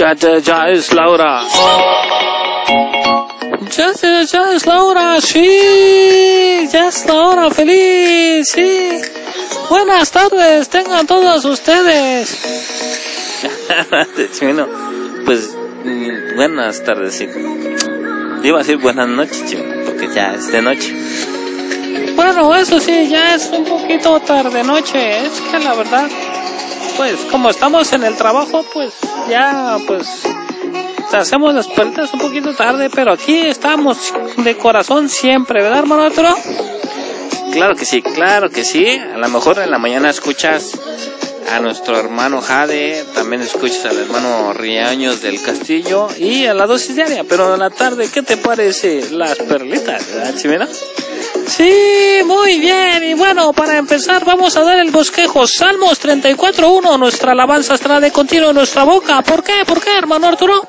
Ya, ya, es la hora. Ya, ya, ya es la hora, sí. Ya es la hora feliz, sí. Buenas tardes, tengan todos ustedes. Chimeno, pues mm, buenas tardes, sí. Iba a decir buenas noches, Chimeno, porque ya es de noche. Bueno, eso sí, ya es un poquito tarde noche. Es que la verdad, pues como estamos en el trabajo, pues ya, pues hacemos las puertas un poquito tarde, pero aquí estamos de corazón siempre, ¿verdad, hermano? Claro que sí, claro que sí. A lo mejor en la mañana escuchas a nuestro hermano Jade, también escuchas al hermano Riaños del Castillo y a la dosis diaria, pero en la tarde, ¿qué te parece las perlitas, verdad, Chimena? Sí, muy bien. Y bueno, para empezar vamos a dar el bosquejo. Salmos 34.1. Nuestra alabanza estará de continuo en nuestra boca. ¿Por qué? ¿Por qué, hermano Arturo?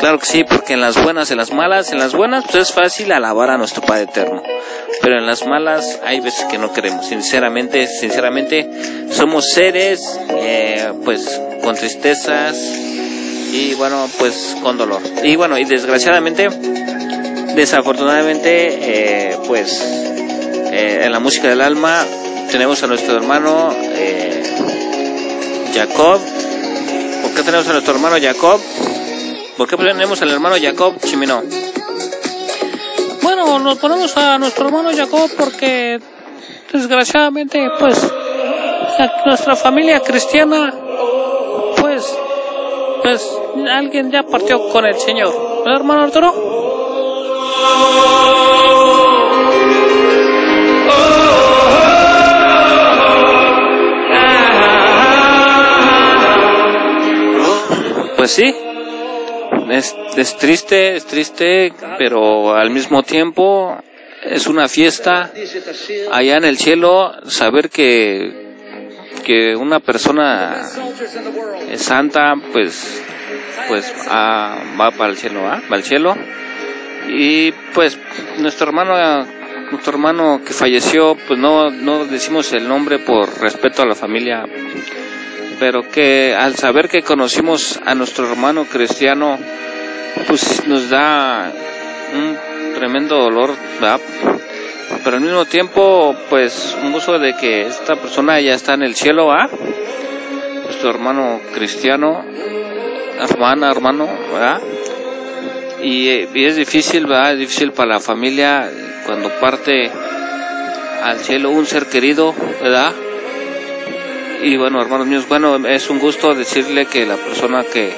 Claro que sí, porque en las buenas, en las malas, en las buenas pues es fácil alabar a nuestro Padre Eterno. Pero en las malas hay veces que no queremos. Sinceramente, sinceramente, somos seres eh, pues con tristezas y bueno, pues con dolor. Y bueno, y desgraciadamente Desafortunadamente, eh, pues eh, en la música del alma tenemos a nuestro hermano eh, Jacob. ¿Por qué tenemos a nuestro hermano Jacob? ¿Por qué tenemos al hermano Jacob Chimino? Bueno, nos ponemos a nuestro hermano Jacob porque desgraciadamente, pues, nuestra familia cristiana, pues, pues, alguien ya partió con el Señor. ¿Verdad, hermano Arturo? Pues sí, es, es triste, es triste, pero al mismo tiempo es una fiesta allá en el cielo saber que que una persona santa pues pues ah, va para el cielo ¿ah? va al cielo y pues nuestro hermano nuestro hermano que falleció pues no no decimos el nombre por respeto a la familia pero que al saber que conocimos a nuestro hermano cristiano pues nos da un tremendo dolor ¿verdad? pero al mismo tiempo pues un gusto de que esta persona ya está en el cielo ¿ah? nuestro hermano cristiano hermana hermano ¿verdad? y, es difícil, ¿verdad? Es difícil para la familia cuando parte al cielo un ser querido, ¿verdad? Y bueno, hermanos míos, bueno, es un gusto decirle que la persona que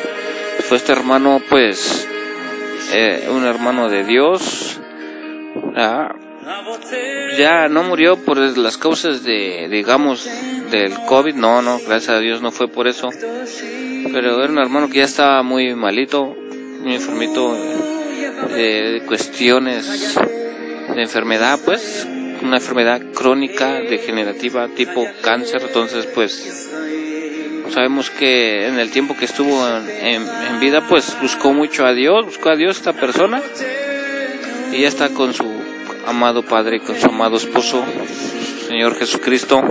fue este hermano, pues, eh, un hermano de Dios, ya no murió por las causas de, digamos, del COVID, no, no, gracias a Dios no fue por eso, pero era un hermano que ya estaba muy malito, muy enfermito de cuestiones de enfermedad, pues, una enfermedad crónica, degenerativa, tipo cáncer, entonces, pues, sabemos que en el tiempo que estuvo en, vida, pues, buscó mucho a Dios, buscó a Dios esta persona, y ya está con su amado Padre, con su amado esposo, Señor Jesucristo.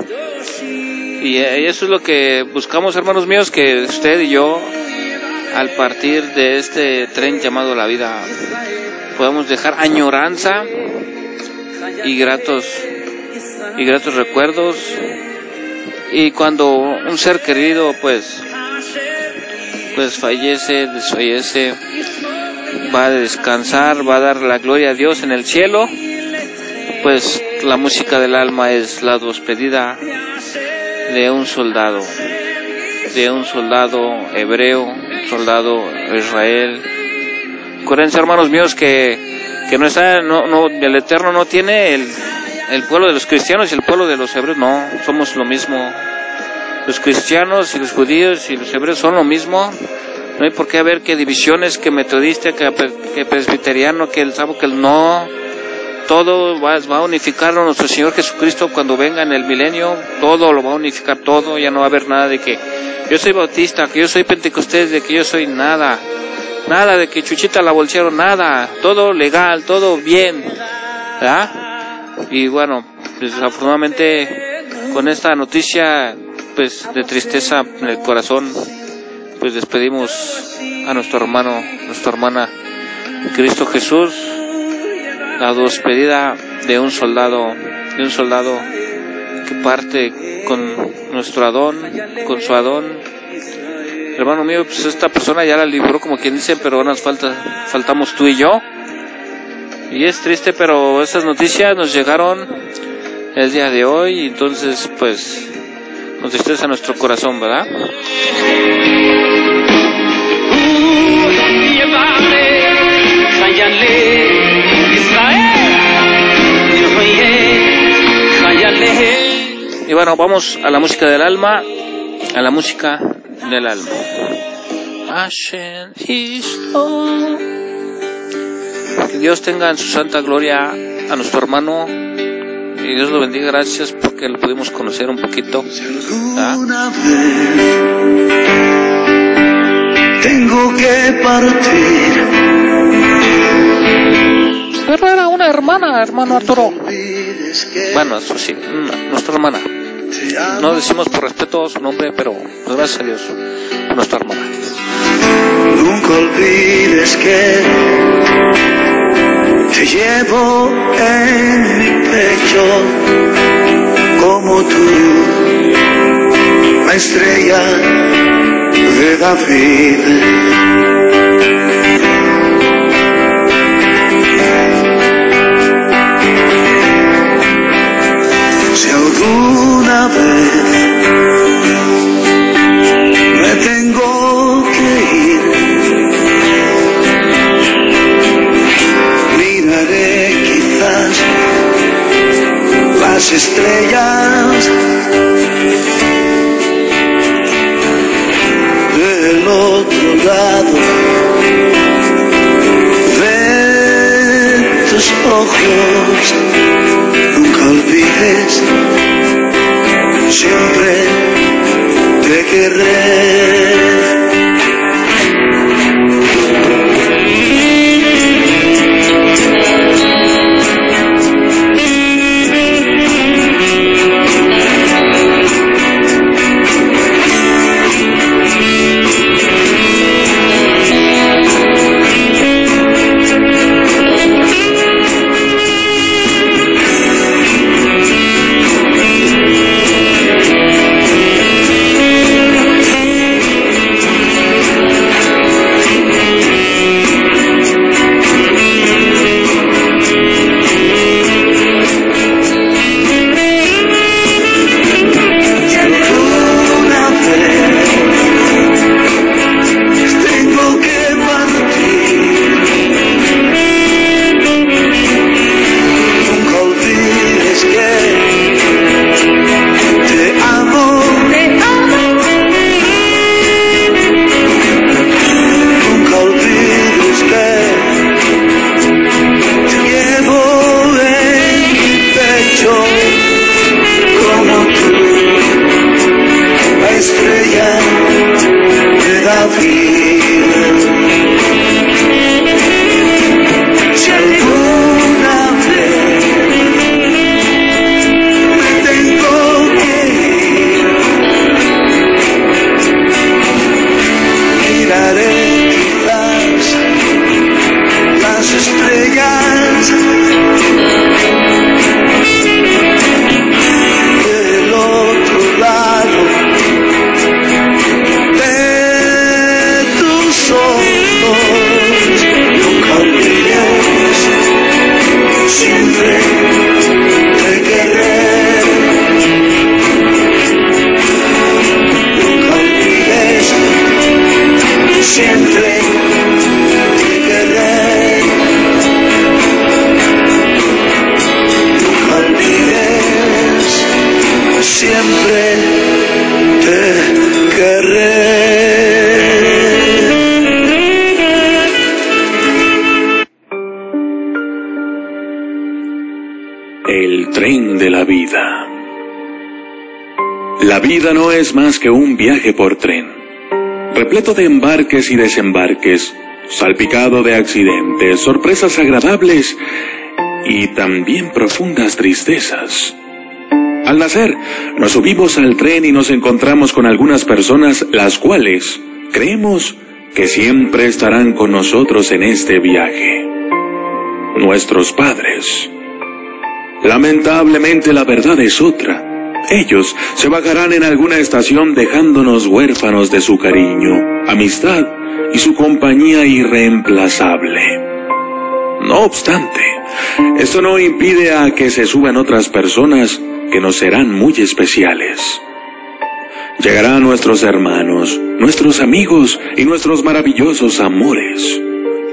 Y eso es lo que buscamos, hermanos míos, que usted y yo al partir de este tren llamado la vida podemos dejar añoranza y gratos y gratos recuerdos y cuando un ser querido pues pues fallece, desfallece, va a descansar, va a dar la gloria a Dios en el cielo, pues la música del alma es la despedida de un soldado, de un soldado hebreo soldado Israel. Acuérdense, hermanos míos, que, que no está, no, no, el Eterno no tiene el, el pueblo de los cristianos y el pueblo de los hebreos, no, somos lo mismo. Los cristianos y los judíos y los hebreos son lo mismo. No hay por qué haber que divisiones, que metodista, que, presbiteriano, que el sábado, que el no. Todo va, va a unificarlo nuestro Señor Jesucristo cuando venga en el milenio. Todo lo va a unificar, todo. Ya no va a haber nada de que yo soy bautista, que yo soy pentecostés, de que yo soy nada. Nada de que Chuchita la bolsearon, nada. Todo legal, todo bien. ¿verdad? Y bueno, desafortunadamente con esta noticia pues de tristeza en el corazón, pues despedimos a nuestro hermano, nuestra hermana Cristo Jesús, la despedida de un soldado, de un soldado que parte con nuestro Adón, con su Adón. Hermano mío, pues esta persona ya la libró como quien dice, pero nos falta, faltamos tú y yo. Y es triste, pero esas noticias nos llegaron el día de hoy, entonces pues nos tristeza nuestro corazón, ¿verdad? Y bueno, vamos a la música del alma, a la música del alma. Que Dios tenga en su santa gloria a nuestro hermano y Dios lo bendiga. Gracias porque lo pudimos conocer un poquito. ¿Ah? Tengo que partir. Pero era una hermana, hermano Arturo. Bueno, eso sí, nuestra hermana. No decimos por respeto su nombre, pero gracias a Dios, nuestra hermana. Nunca olvides que te llevo en mi pecho como tú, la estrella de David. Me tengo que ir, miraré quizás las estrellas del otro lado de tus ojos. Nunca olvides, siempre te querré. La vida no es más que un viaje por tren, repleto de embarques y desembarques, salpicado de accidentes, sorpresas agradables y también profundas tristezas. Al nacer, nos subimos al tren y nos encontramos con algunas personas las cuales creemos que siempre estarán con nosotros en este viaje. Nuestros padres. Lamentablemente la verdad es otra. Ellos se bajarán en alguna estación dejándonos huérfanos de su cariño, amistad y su compañía irreemplazable. No obstante, esto no impide a que se suban otras personas que nos serán muy especiales. Llegarán nuestros hermanos, nuestros amigos y nuestros maravillosos amores.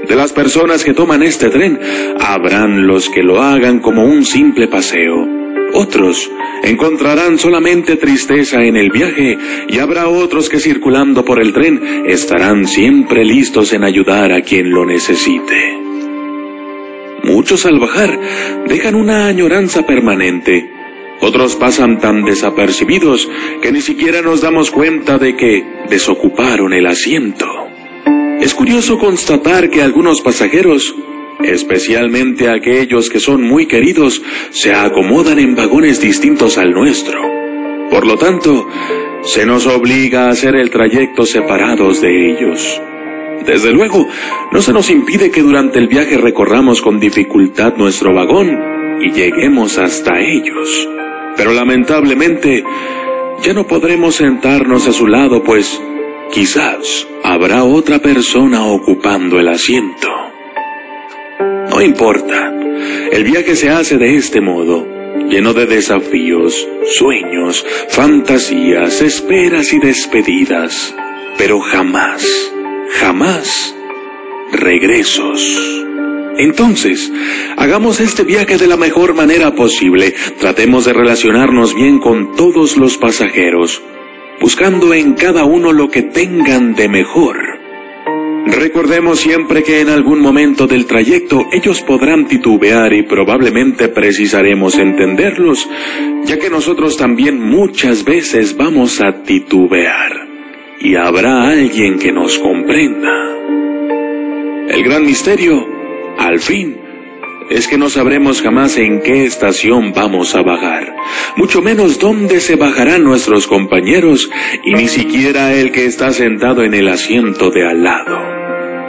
De las personas que toman este tren, habrán los que lo hagan como un simple paseo. Otros encontrarán solamente tristeza en el viaje y habrá otros que circulando por el tren estarán siempre listos en ayudar a quien lo necesite. Muchos al bajar dejan una añoranza permanente otros pasan tan desapercibidos que ni siquiera nos damos cuenta de que desocuparon el asiento. Es curioso constatar que algunos pasajeros, especialmente aquellos que son muy queridos, se acomodan en vagones distintos al nuestro. Por lo tanto, se nos obliga a hacer el trayecto separados de ellos. Desde luego, no se nos impide que durante el viaje recorramos con dificultad nuestro vagón y lleguemos hasta ellos. Pero lamentablemente ya no podremos sentarnos a su lado, pues quizás habrá otra persona ocupando el asiento. No importa, el viaje se hace de este modo, lleno de desafíos, sueños, fantasías, esperas y despedidas, pero jamás, jamás regresos. Entonces, hagamos este viaje de la mejor manera posible. Tratemos de relacionarnos bien con todos los pasajeros, buscando en cada uno lo que tengan de mejor. Recordemos siempre que en algún momento del trayecto ellos podrán titubear y probablemente precisaremos entenderlos, ya que nosotros también muchas veces vamos a titubear. Y habrá alguien que nos comprenda. El gran misterio al fin, es que no sabremos jamás en qué estación vamos a bajar, mucho menos dónde se bajarán nuestros compañeros y ni siquiera el que está sentado en el asiento de al lado.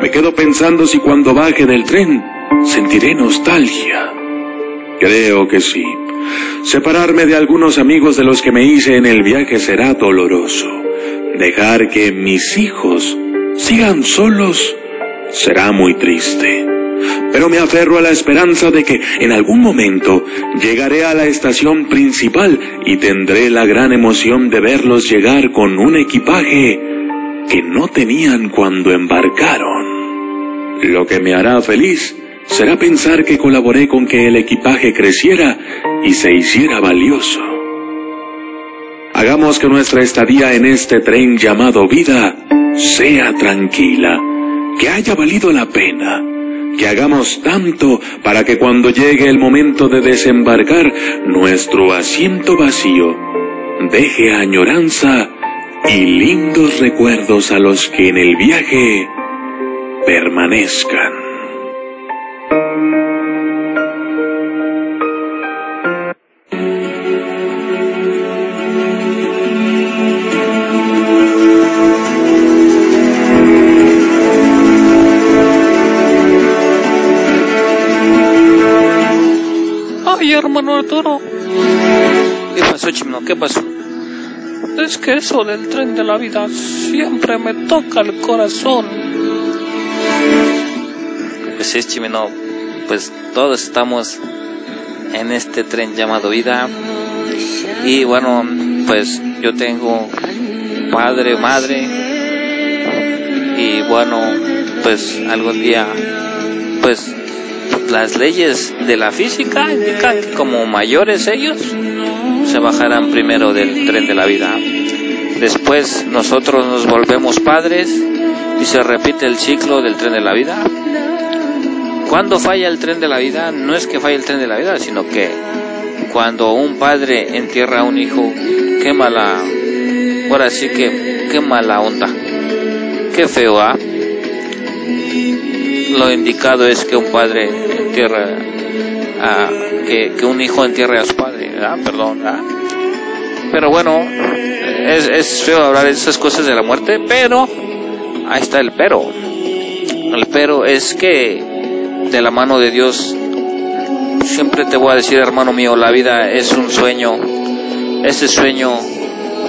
Me quedo pensando si cuando baje del tren sentiré nostalgia. Creo que sí. Separarme de algunos amigos de los que me hice en el viaje será doloroso. Dejar que mis hijos sigan solos será muy triste pero me aferro a la esperanza de que en algún momento llegaré a la estación principal y tendré la gran emoción de verlos llegar con un equipaje que no tenían cuando embarcaron. Lo que me hará feliz será pensar que colaboré con que el equipaje creciera y se hiciera valioso. Hagamos que nuestra estadía en este tren llamado vida sea tranquila, que haya valido la pena que hagamos tanto para que cuando llegue el momento de desembarcar, nuestro asiento vacío deje añoranza y lindos recuerdos a los que en el viaje permanezcan. Hermano Arturo. ¿Qué pasó, Chimno? ¿Qué pasó? Es que eso del tren de la vida siempre me toca el corazón. Pues es, Chimeno. Pues todos estamos en este tren llamado vida. Y bueno, pues yo tengo padre, madre. Y bueno, pues algún día, pues las leyes de la física indican que como mayores ellos se bajarán primero del tren de la vida. Después nosotros nos volvemos padres y se repite el ciclo del tren de la vida. Cuando falla el tren de la vida, no es que falle el tren de la vida, sino que cuando un padre entierra a un hijo, qué mala, ahora sí que, qué mala onda, qué feo, ¿ah? Lo indicado es que un padre entierra a, que, un hijo entierre a su padre, perdón. Pero bueno, es, es feo hablar de esas cosas de la muerte, pero ahí está el pero. El pero es que de la mano de Dios, siempre te voy a decir, hermano mío, la vida es un sueño. Ese sueño,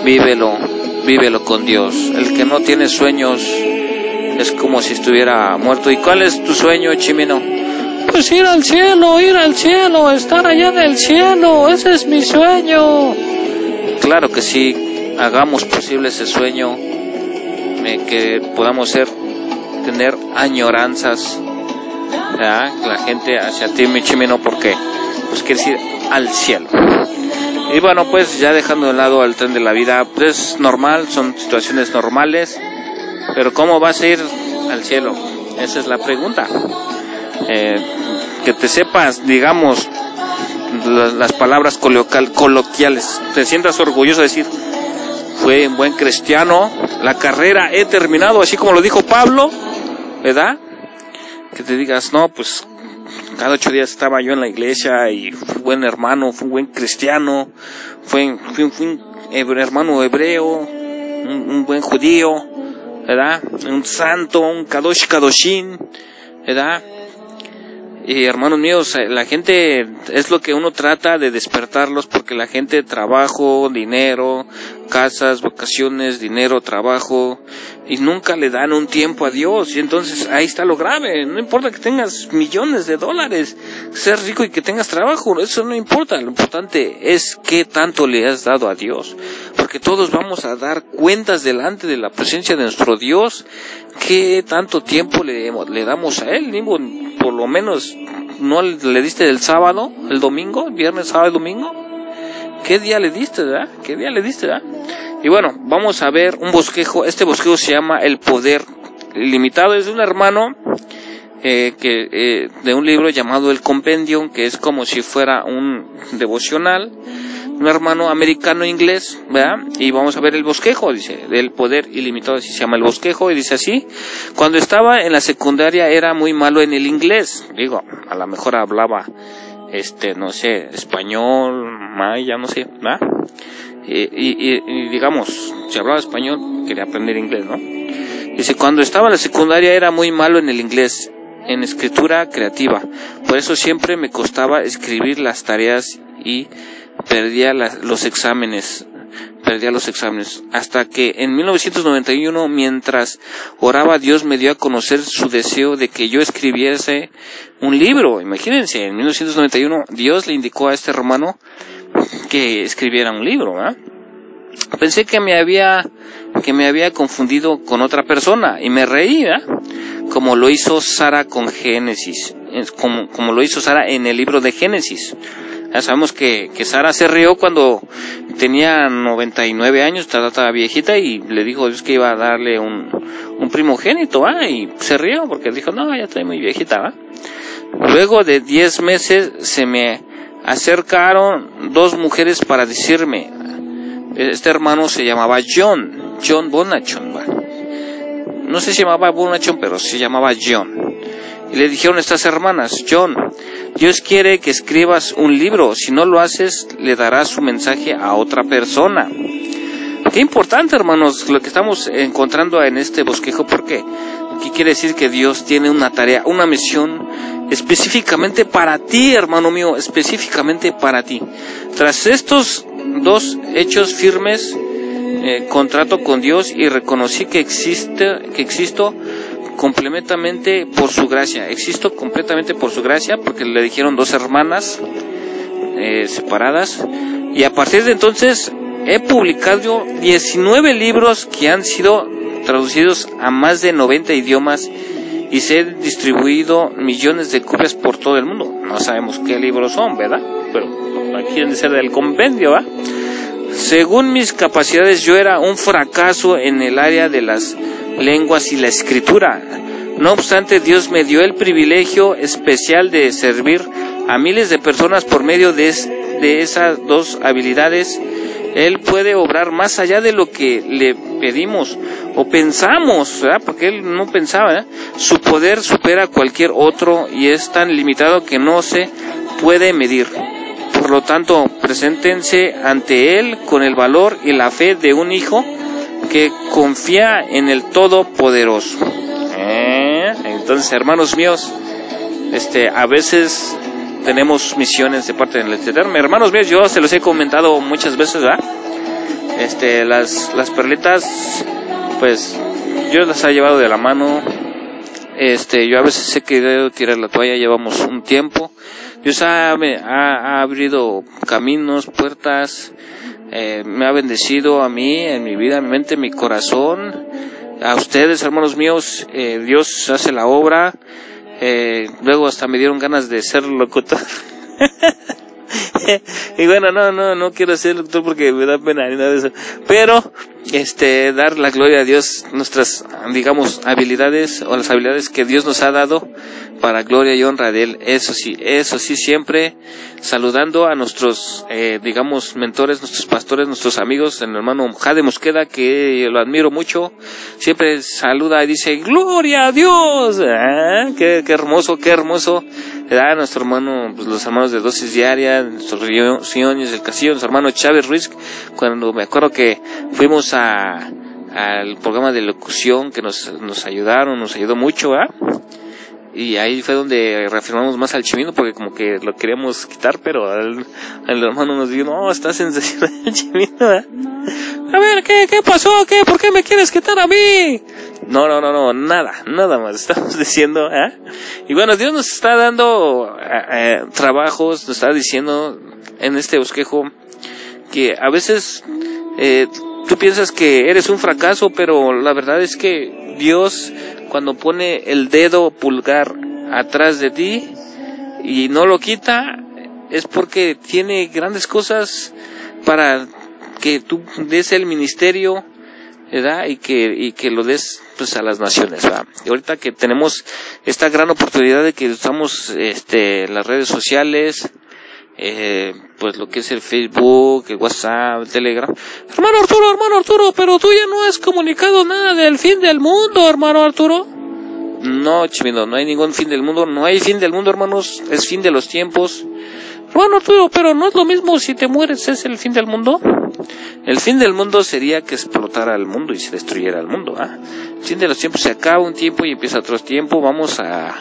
vívelo, vívelo con Dios. El que no tiene sueños es como si estuviera muerto. ¿Y cuál es tu sueño, Chimino? Pues ir al cielo, ir al cielo, estar allá en el cielo, ese es mi sueño. Claro que sí, hagamos posible ese sueño, eh, que podamos ser, tener añoranzas, ¿verdad? la gente hacia ti, mi chimino, porque pues quiere decir al cielo. Y bueno, pues ya dejando de lado al tren de la vida, pues es normal, son situaciones normales, pero ¿cómo vas a ir al cielo? Esa es la pregunta. Eh, que te sepas, digamos, la- las palabras colocal- coloquiales, te sientas orgulloso de decir, fue un buen cristiano, la carrera he terminado, así como lo dijo Pablo, ¿verdad? Que te digas, no, pues cada ocho días estaba yo en la iglesia y fue un buen hermano, fue un buen cristiano, fue, fue, un hermano hebreo, un buen judío, ¿verdad? Un santo, un kadosh kadoshin, ¿verdad? Y hermanos míos, eh, la gente es lo que uno trata de despertarlos porque la gente trabajo, dinero, casas, vacaciones, dinero, trabajo y nunca le dan un tiempo a Dios y entonces ahí está lo grave, no importa que tengas millones de dólares, ser rico y que tengas trabajo, eso no importa, lo importante es qué tanto le has dado a Dios, porque todos vamos a dar cuentas delante de la presencia de nuestro Dios, qué tanto tiempo le, le damos a Él, Digo, por lo menos no le diste el sábado, el domingo, viernes, sábado y domingo, ¿qué día le diste, verdad? ¿Qué día le diste? Y bueno, vamos a ver un bosquejo. Este bosquejo se llama El Poder Limitado. Es de un hermano eh, que eh, de un libro llamado El Compendium, que es como si fuera un devocional. Un hermano americano inglés, ¿verdad? Y vamos a ver el bosquejo, dice, del poder ilimitado, así se llama el bosquejo, y dice así, cuando estaba en la secundaria era muy malo en el inglés, digo, a lo mejor hablaba, este, no sé, español, maya, no sé, ¿verdad? Y, y, y, digamos, si hablaba español, quería aprender inglés, ¿no? Dice, cuando estaba en la secundaria era muy malo en el inglés, en escritura creativa. Por eso siempre me costaba escribir las tareas y perdía los exámenes. Perdía los exámenes. Hasta que en 1991, mientras oraba, Dios me dio a conocer su deseo de que yo escribiese un libro. Imagínense, en 1991 Dios le indicó a este hermano que escribiera un libro. Pensé que me había que me había confundido con otra persona y me reí, ¿verdad? Como lo hizo Sara con Génesis, como, como lo hizo Sara en el libro de Génesis. Ya sabemos que, que Sara se rió cuando tenía 99 años, estaba, viejita y le dijo Dios que iba a darle un, un primogénito, ¿ah? Y se rió porque dijo, no, ya estoy muy viejita, ¿va? Luego de 10 meses se me acercaron dos mujeres para decirme, este hermano se llamaba John, John Bonachon, ¿va? no se llamaba Bonachon, pero se llamaba John. Y le dijeron estas hermanas, John, Dios quiere que escribas un libro, si no lo haces, le darás su mensaje a otra persona. Qué importante, hermanos, lo que estamos encontrando en este bosquejo, porque aquí quiere decir que Dios tiene una tarea, una misión específicamente para ti, hermano mío, específicamente para ti. Tras estos dos hechos firmes, eh, contrato con Dios y reconocí que existe, que existo completamente por su gracia. Existo completamente por su gracia porque le dijeron dos hermanas eh, separadas y a partir de entonces he publicado 19 libros que han sido traducidos a más de 90 idiomas y se han distribuido millones de copias por todo el mundo. No sabemos qué libros son, ¿verdad? Pero quieren de ser del compendio, ¿va? Según mis capacidades yo era un fracaso en el área de las lenguas y la escritura. No obstante, Dios me dio el privilegio especial de servir a miles de personas por medio de, es, de esas dos habilidades. Él puede obrar más allá de lo que le pedimos o pensamos, porque él no pensaba. ¿verdad? Su poder supera cualquier otro y es tan limitado que no se puede medir. Por lo tanto, preséntense ante Él con el valor y la fe de un hijo que confía en el Todopoderoso. ¿Eh? Entonces, hermanos míos, este, a veces tenemos misiones de parte del Eterno. Hermanos míos, yo se los he comentado muchas veces, ¿verdad? Este, las, las perlitas, pues, yo las he llevado de la mano. Este, yo a veces he querido tirar la toalla, llevamos un tiempo. Dios ha, ha, ha abrido caminos, puertas, eh, me ha bendecido a mí, en mi vida, en mi mente, en mi corazón. A ustedes, hermanos míos, eh, Dios hace la obra. Eh, luego hasta me dieron ganas de ser locutor. y bueno, no, no, no quiero ser locutor porque me da pena ni nada de eso. Pero, este, dar la gloria a Dios, nuestras, digamos, habilidades o las habilidades que Dios nos ha dado para gloria y honra de Él. Eso sí, eso sí, siempre saludando a nuestros, eh, digamos, mentores, nuestros pastores, nuestros amigos, el hermano Jade Mosqueda, que lo admiro mucho, siempre saluda y dice, gloria a Dios, Ah, qué, qué hermoso, qué hermoso, ¿verdad? Nuestro hermano, pues, los hermanos de dosis diaria, nuestros Siones del Castillo, nuestro hermano Chávez Ruiz, cuando me acuerdo que fuimos a, al programa de locución que nos, nos ayudaron, nos ayudó mucho, ¿ah? Y ahí fue donde reafirmamos más al chimino porque como que lo queríamos quitar, pero al hermano nos dijo, no, está sensacional el chimino. ¿eh?". A ver, ¿qué, ¿qué pasó? ¿Qué? ¿Por qué me quieres quitar a mí? No, no, no, no, nada, nada más estamos diciendo. ¿eh? Y bueno, Dios nos está dando eh, trabajos, nos está diciendo en este bosquejo que a veces eh, tú piensas que eres un fracaso, pero la verdad es que Dios cuando pone el dedo pulgar atrás de ti y no lo quita, es porque tiene grandes cosas para que tú des el ministerio, ¿verdad? Y que, y que lo des pues a las naciones, ¿verdad? Y ahorita que tenemos esta gran oportunidad de que usamos este, las redes sociales, eh, pues lo que es el Facebook, el WhatsApp, el Telegram. Hermano Arturo, hermano Arturo, pero tú ya no has comunicado nada del fin del mundo, hermano Arturo. No, Chimino, no hay ningún fin del mundo, no hay fin del mundo, hermanos, es fin de los tiempos. Hermano Arturo, pero no es lo mismo si te mueres, es el fin del mundo. El fin del mundo sería que explotara el mundo y se destruyera el mundo. ¿ah? El fin de los tiempos se acaba un tiempo y empieza otro tiempo. Vamos a,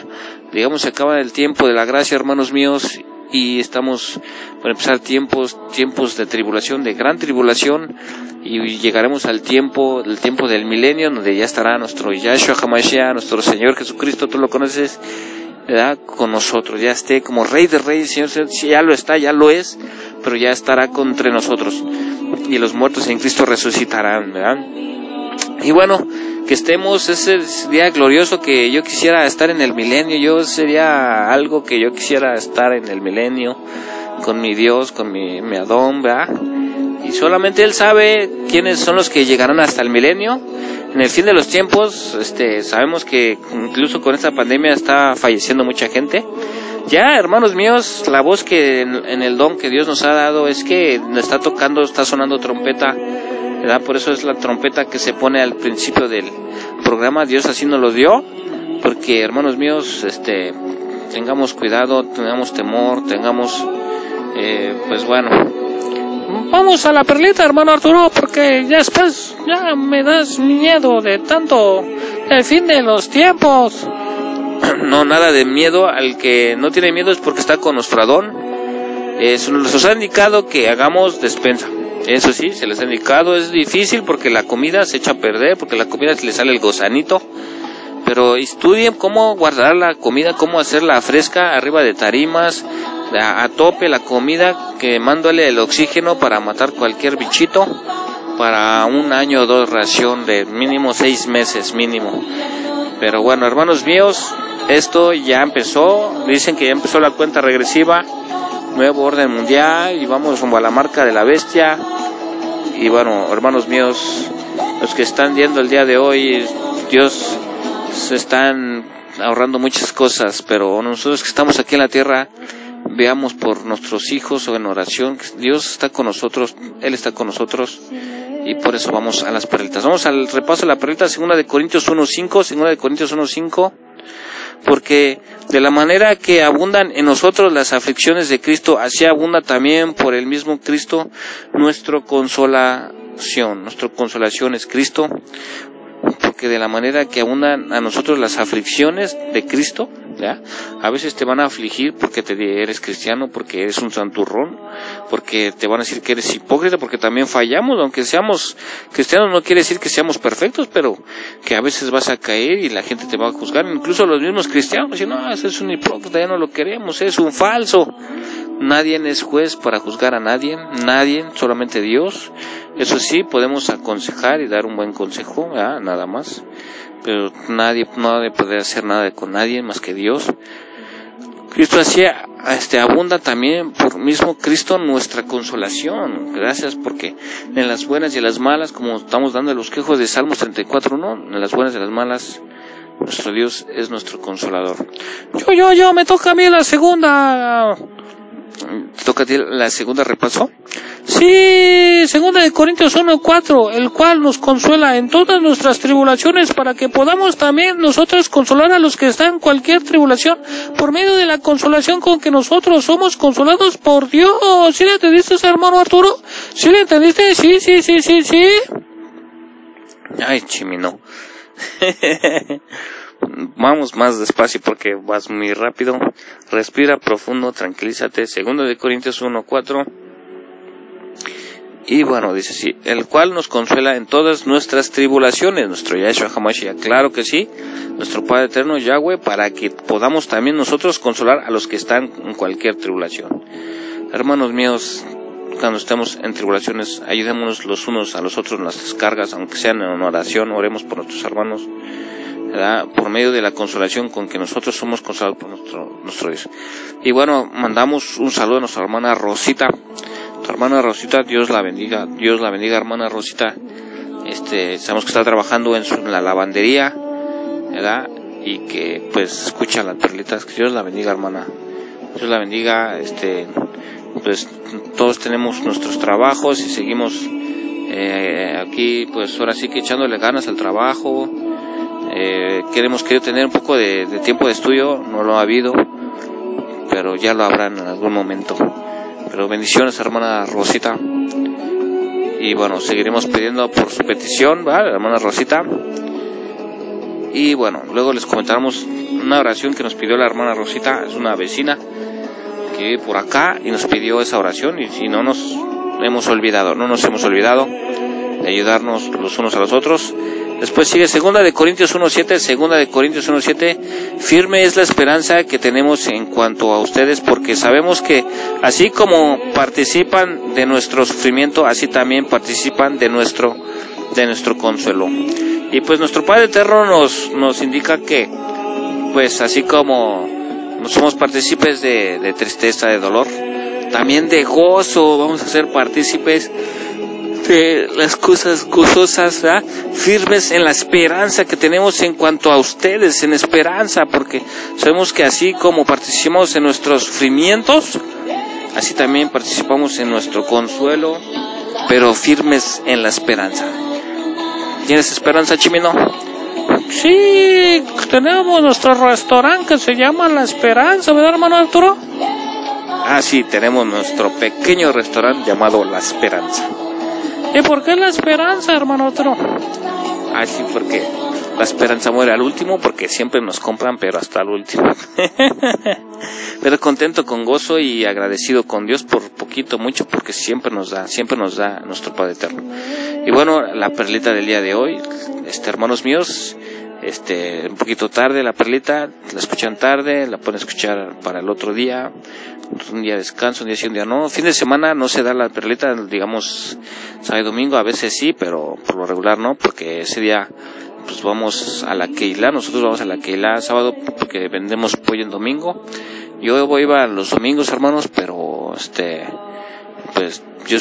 digamos, se acaba el tiempo de la gracia, hermanos míos, y estamos por empezar tiempos, tiempos de tribulación, de gran tribulación, y llegaremos al tiempo, el tiempo del milenio, donde ya estará nuestro Yahshua Hamashiach, nuestro Señor Jesucristo, tú lo conoces, ¿verdad? con nosotros, ya esté como Rey de Reyes, Señor, ya lo está, ya lo es, pero ya estará entre nosotros, y los muertos en Cristo resucitarán, ¿verdad? Y bueno, que estemos ese día glorioso que yo quisiera estar en el milenio, yo sería algo que yo quisiera estar en el milenio con mi Dios, con mi, mi Adón, ¿verdad? Y solamente Él sabe quiénes son los que llegarán hasta el milenio. En el fin de los tiempos, este, sabemos que incluso con esta pandemia está falleciendo mucha gente. Ya, hermanos míos, la voz que en, en el don que Dios nos ha dado es que está tocando, está sonando trompeta, ¿verdad? Por eso es la trompeta que se pone al principio del programa. Dios así nos lo dio, porque hermanos míos, este, tengamos cuidado, tengamos temor, tengamos, eh, pues bueno, Vamos a la perlita, hermano Arturo, porque ya después ya me das miedo de tanto el fin de los tiempos. no nada de miedo, al que no tiene miedo es porque está con Nostradón. Eh, nos ha indicado que hagamos despensa. Eso sí, se les ha indicado, es difícil porque la comida se echa a perder, porque la comida le sale el gozanito. Pero estudien cómo guardar la comida, cómo hacerla fresca arriba de tarimas, a, a tope la comida, quemándole el oxígeno para matar cualquier bichito, para un año o dos ración de mínimo seis meses mínimo. Pero bueno, hermanos míos, esto ya empezó, dicen que ya empezó la cuenta regresiva, nuevo orden mundial y vamos rumbo a la marca de la bestia. Y bueno, hermanos míos, los que están viendo el día de hoy, Dios se están ahorrando muchas cosas, pero nosotros que estamos aquí en la tierra, veamos por nuestros hijos o en oración, Dios está con nosotros, Él está con nosotros y por eso vamos a las perlitas. Vamos al repaso de la perlita, segunda de Corintios 1.5, segunda de Corintios 1.5. porque de la manera que abundan en nosotros las aflicciones de Cristo, así abunda también por el mismo Cristo nuestra consolación. Nuestra consolación es Cristo, porque de la manera que abundan a nosotros las aflicciones de Cristo, ¿ya? A veces te van a afligir porque te eres cristiano, porque eres un santurrón, porque te van a decir que eres hipócrita, porque también fallamos, aunque seamos cristianos no quiere decir que seamos perfectos, pero que a veces vas a caer y la gente te va a juzgar, incluso los mismos cristianos, dicen, no, ese es un hipócrita, ya no lo queremos, es un falso. Nadie es juez para juzgar a nadie, nadie, solamente Dios. Eso sí, podemos aconsejar y dar un buen consejo, nada más. Pero nadie, nadie puede hacer nada con nadie más que Dios. Cristo hacía, este, abunda también por mismo Cristo nuestra consolación. Gracias porque en las buenas y en las malas, como estamos dando los quejos de Salmos 34, ¿no? En las buenas y en las malas, nuestro Dios es nuestro consolador. Yo, yo, yo, me toca a mí la segunda. ¿Te toca a ti la segunda repaso? Sí, segunda de Corintios 1:4, el cual nos consuela en todas nuestras tribulaciones para que podamos también nosotros consolar a los que están en cualquier tribulación por medio de la consolación con que nosotros somos consolados por Dios. ¿Sí le entendiste, hermano Arturo? ¿Sí le entendiste? Sí, sí, sí, sí, sí. Ay, chimino. Vamos más despacio porque vas muy rápido. Respira profundo, tranquilízate. Segundo de Corintios 1:4. Y bueno, dice así, el cual nos consuela en todas nuestras tribulaciones, nuestro Yahshua Hamashiach, claro que sí, nuestro Padre Eterno Yahweh, para que podamos también nosotros consolar a los que están en cualquier tribulación. Hermanos míos, cuando estemos en tribulaciones, ayudémonos los unos a los otros en las descargas, aunque sean en oración, oremos por nuestros hermanos, por medio de la consolación con que nosotros somos consolados por nuestro, nuestro Dios. Y bueno, mandamos un saludo a nuestra hermana Rosita, tu hermana Rosita, Dios la bendiga, Dios la bendiga, hermana Rosita. Este, sabemos que está trabajando en, su, la lavandería. Y que pues escucha las perlitas, que Dios la bendiga, hermana. Dios la bendiga, este, pues todos tenemos nuestros trabajos y seguimos eh, aquí, pues ahora sí que echándole ganas al trabajo. Eh, queremos querido tener un poco de, tiempo de estudio, no lo ha habido, pero ya lo habrá en algún momento. Pero bendiciones, hermana Rosita. Y bueno, seguiremos pidiendo por su petición, ¿vale? hermana Rosita. Y bueno, luego les comentaremos una oración que nos pidió la hermana Rosita, es una vecina que vive por acá y nos pidió esa oración y si no nos hemos olvidado, no nos hemos olvidado de ayudarnos los unos a los otros. Después sigue segunda de Corintios 1.7, segunda de Corintios 1.7, firme es la esperanza que tenemos en cuanto a ustedes porque sabemos que así como participan de nuestro sufrimiento, así también participan de nuestro, de nuestro consuelo. Y pues nuestro Padre Eterno nos, nos indica que, pues así como somos partícipes de, de tristeza, de dolor, también de gozo, vamos a ser partícipes de las cosas gozosas, ¿verdad? firmes en la esperanza que tenemos en cuanto a ustedes, en esperanza, porque sabemos que así como participamos en nuestros sufrimientos, así también participamos en nuestro consuelo, pero firmes en la esperanza. ¿Tienes esperanza, Chimino? Sí, tenemos nuestro restaurante que se llama La Esperanza, ¿verdad, hermano Arturo? Ah, sí, tenemos nuestro pequeño restaurante llamado La Esperanza. ¿Y por qué la esperanza, hermano Arturo? Ah, sí, porque la esperanza muere al último, porque siempre nos compran, pero hasta el último. pero contento, con gozo y agradecido con Dios por poquito, mucho, porque siempre nos da, siempre nos da nuestro Padre Eterno. Y bueno, la perlita del día de hoy, este, hermanos míos, este, un poquito tarde la perlita, la escuchan tarde, la pueden escuchar para el otro día, un día de descanso, un día sí, un día no. Fin de semana no se da la perlita, digamos, sábado y domingo, a veces sí, pero por lo regular no, porque ese día pues vamos a la Keila, nosotros vamos a la Keila sábado porque vendemos pollo en domingo. Yo voy a los domingos, hermanos, pero este, pues yo